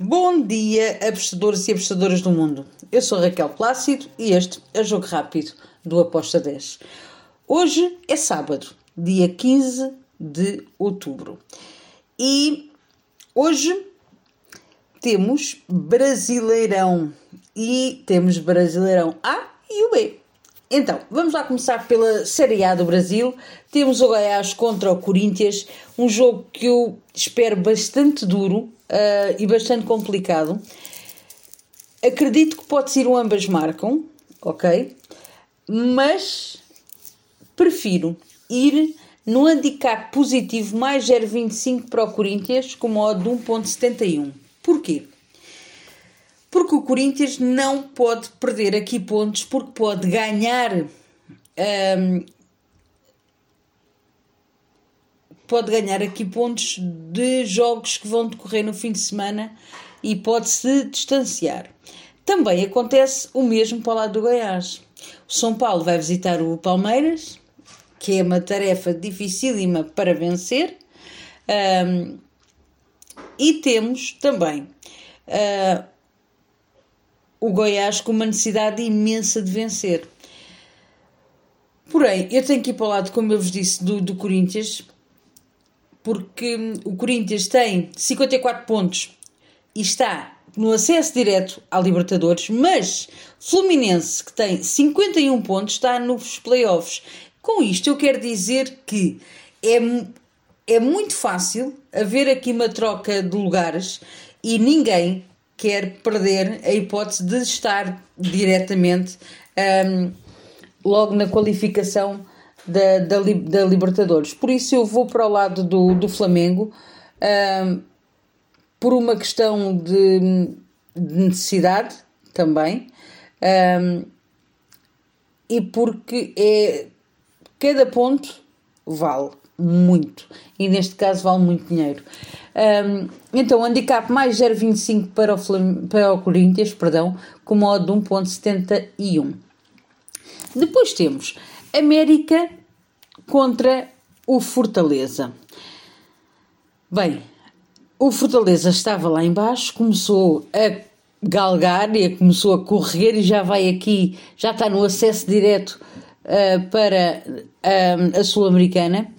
Bom dia, apostadores e apostadoras do mundo. Eu sou Raquel Plácido e este é o Jogo Rápido do Aposta 10. Hoje é sábado, dia 15 de outubro. E hoje temos Brasileirão. E temos Brasileirão A e o B. Então, vamos lá começar pela Série A do Brasil. Temos o Goiás contra o Corinthians, um jogo que eu espero bastante duro, uh, e bastante complicado. Acredito que pode ser um ambas marcam, ok? Mas prefiro ir no handicap positivo mais 0,25 para o Corinthians com modo de 1,71. Porquê? Porque o Corinthians não pode perder aqui pontos porque pode ganhar um, pode ganhar aqui pontos de jogos que vão decorrer no fim de semana e pode se distanciar. Também acontece o mesmo para o lado do Goiás. O São Paulo vai visitar o Palmeiras, que é uma tarefa dificílima para vencer. Um, e temos também uh, o Goiás com uma necessidade imensa de vencer. Porém, eu tenho que ir para o lado, como eu vos disse, do, do Corinthians, porque o Corinthians tem 54 pontos e está no acesso direto à Libertadores, mas Fluminense, que tem 51 pontos, está nos playoffs. Com isto, eu quero dizer que é, é muito fácil haver aqui uma troca de lugares e ninguém quer perder a hipótese de estar diretamente um, logo na qualificação da, da, da, Libertadores. Por isso eu vou para o lado do, do Flamengo um, por uma questão de, de necessidade também um, e porque é cada ponto vale muito e neste caso vale muito dinheiro. Um, então, handicap mais 0,25 para o, para o Corinthians, perdão, com modo de 1,71. Depois temos América contra o Fortaleza. Bem, o Fortaleza estava lá embaixo, começou a galgar e começou a correr e já vai aqui, já está no acesso direto uh, para uh, a Sul-Americana.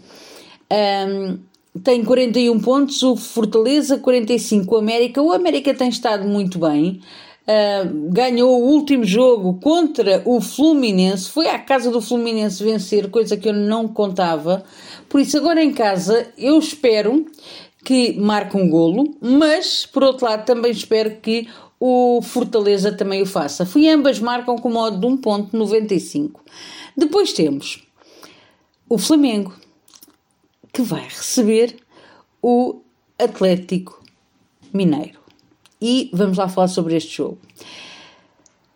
Um, tem 41 pontos, o Fortaleza 45, o América. O América tem estado muito bem. Uh, ganhou o último jogo contra o Fluminense, foi à casa do Fluminense vencer, coisa que eu não contava. Por isso, agora em casa, eu espero que marque um golo, mas por outro lado, também espero que o Fortaleza também o faça. Fui ambas marcam com modo de 1,95. Depois temos o Flamengo, que vai receber o Atlético Mineiro e vamos lá falar sobre este jogo.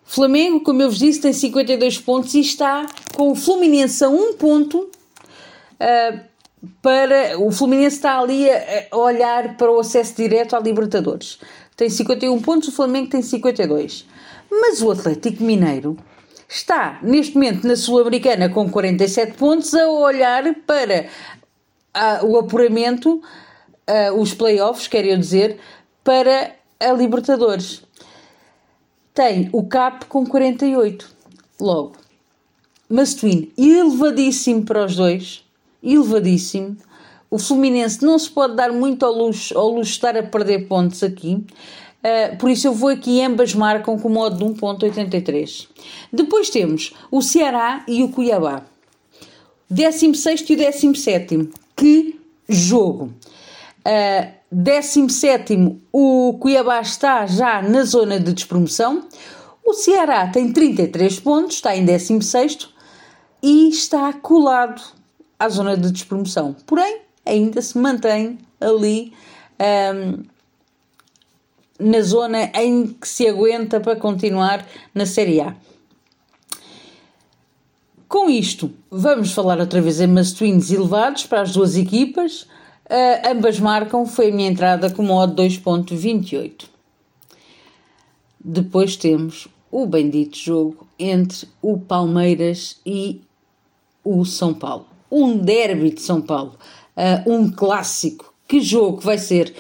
Flamengo, como eu vos disse, tem 52 pontos e está com o Fluminense a um ponto uh, para. O Fluminense está ali a, a, olhar para o acesso direto à Libertadores. Tem 51 pontos, o Flamengo tem 52. Mas o Atlético Mineiro está, neste momento, na Sul-Americana com 47 pontos, a olhar para uh, o apuramento, uh, os playoffs, quero eu dizer, para a Libertadores. Tem o CAP com 48. Logo, Mastuíno elevadíssimo para os dois, elevadíssimo. O Fluminense não se pode dar muito ao luxo, ao luxo de estar a perder pontos aqui. Uh, por isso eu vou aqui, ambas marcam com o modo de 1.83. Depois temos o Ceará e o Cuiabá. 16 e o 17. Que jogo! Uh, 17 o Cuiabá está já na zona de despromoção. O Ceará tem 33 pontos, está em 16 e está colado à zona de despromoção. Porém, ainda se mantém ali um, na zona em que se aguenta para continuar na Série A. Com isto, vamos falar outra vez em must-wins elevados para as duas equipas. Uh, ambas marcam, foi a minha entrada com modo 2.28. Depois temos o bendito jogo entre o Palmeiras e o São Paulo. Um derby de São Paulo, uh, um clássico. Que jogo vai ser?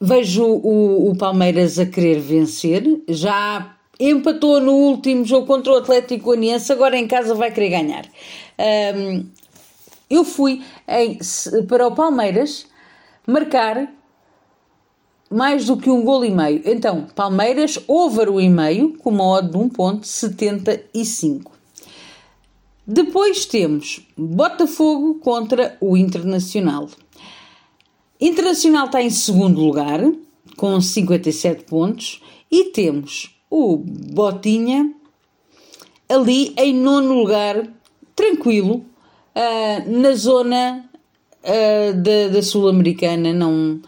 vejo o, o Palmeiras a querer vencer, já empatou no último jogo contra o Atlético Goianiense, agora em casa vai querer ganhar. Um, eu fui em, para o Palmeiras marcar mais do que um gol e meio. Então, Palmeiras over o e meio com uma odd de 1.75. Depois temos Botafogo contra o Internacional. Internacional está em segundo lugar, com 57 pontos, e temos o Botinha ali em nono lugar, tranquilo, uh, na zona uh, da, da Sul-Americana. Não,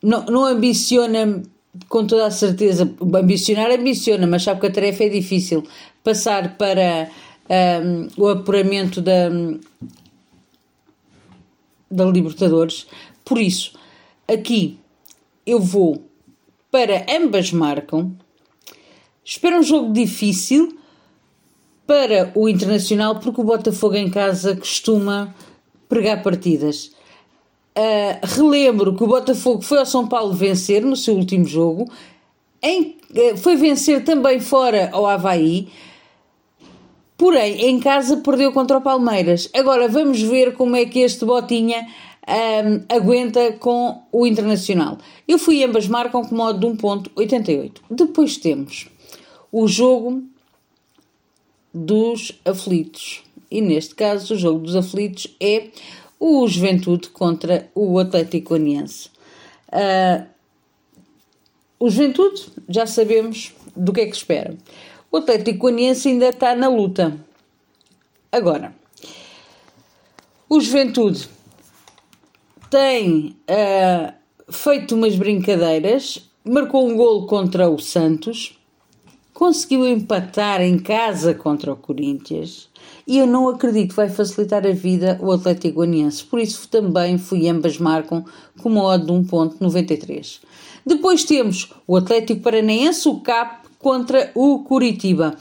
não, não ambiciona com toda a certeza, ambicionar ambiciona, mas sabe que a tarefa é difícil. Passar para um, o apuramento da, da Libertadores. Por isso, aqui eu vou para ambas marcam. Espero um jogo difícil para o Internacional, porque o Botafogo em casa costuma pregar partidas. Uh, relembro que o Botafogo foi ao São Paulo vencer no seu último jogo, em, uh, foi vencer também fora ao Havaí, porém em casa perdeu contra o Palmeiras. Agora vamos ver como é que este Botinha um, aguenta com o Internacional. Eu fui ambas marcam com modo de 1.88. Depois temos o jogo dos aflitos. E neste caso, o jogo dos aflitos é o Juventude contra o Atlético Goianiense. Uh, o Juventude, já sabemos do que é que espera. O Atlético Goianiense ainda está na luta. Agora, o Juventude tem uh, feito umas brincadeiras, marcou um golo contra o Santos, conseguiu empatar em casa contra o Corinthians e eu não acredito que vai facilitar a vida o Atlético Goianiense. Por isso também fui ambas marcam com uma odd de 1.93. Depois temos o Atlético Paranaense, o CAP contra o Curitiba.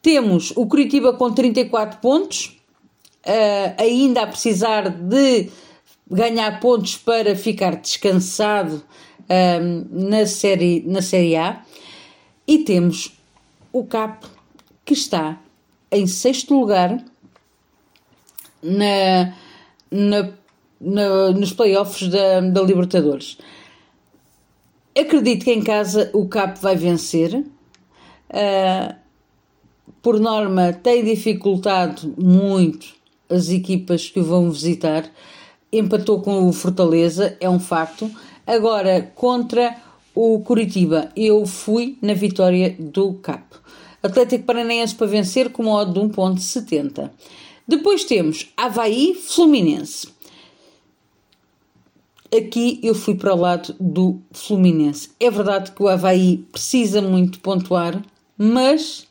Temos o Curitiba com 34 pontos, uh, ainda a precisar de ganhar pontos para ficar descansado uh, na, série, na Série A. E temos o CAP que está em sexto lugar na, na, na nos playoffs da, da Libertadores. Acredito que em casa o CAP vai vencer. Uh, por norma, tem dificultado muito as equipas que o vão visitar. Empatou com o Fortaleza, é um facto. Agora, contra o Curitiba, eu fui na vitória do CAP. Atlético Paranaense para vencer com uma odd de 1.70. Depois temos Havaí Fluminense. Aqui eu fui para o lado do Fluminense. É verdade que o Havaí precisa muito pontuar, mas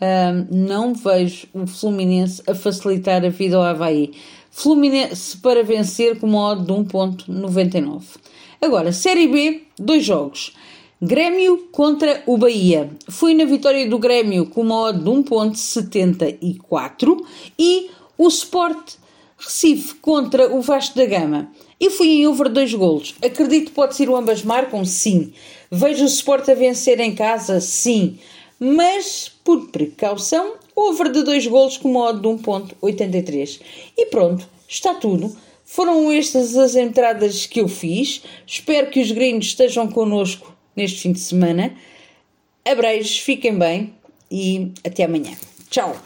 hum, não vejo o Fluminense a facilitar a vida ao Havaí. Fluminense para vencer com uma odd de 1.99. Agora, Série B, dois jogos. Grêmio contra o Bahia. Fui na vitória do Grêmio com uma odd de 1.74 e o Sport Recife contra o Vasco da Gama. E fui em over dois golos. Acredito que pode ser o ambas marcam? Sim. Vejo o Sport a vencer em casa? Sim. Mas, por precaução, over de dois golos com uma odd de 1.83. E pronto, está tudo. Foram estas as entradas que eu fiz. Espero que os gringos estejam connosco neste fim de semana. Abreijos, fiquem bem e até amanhã. Tchau!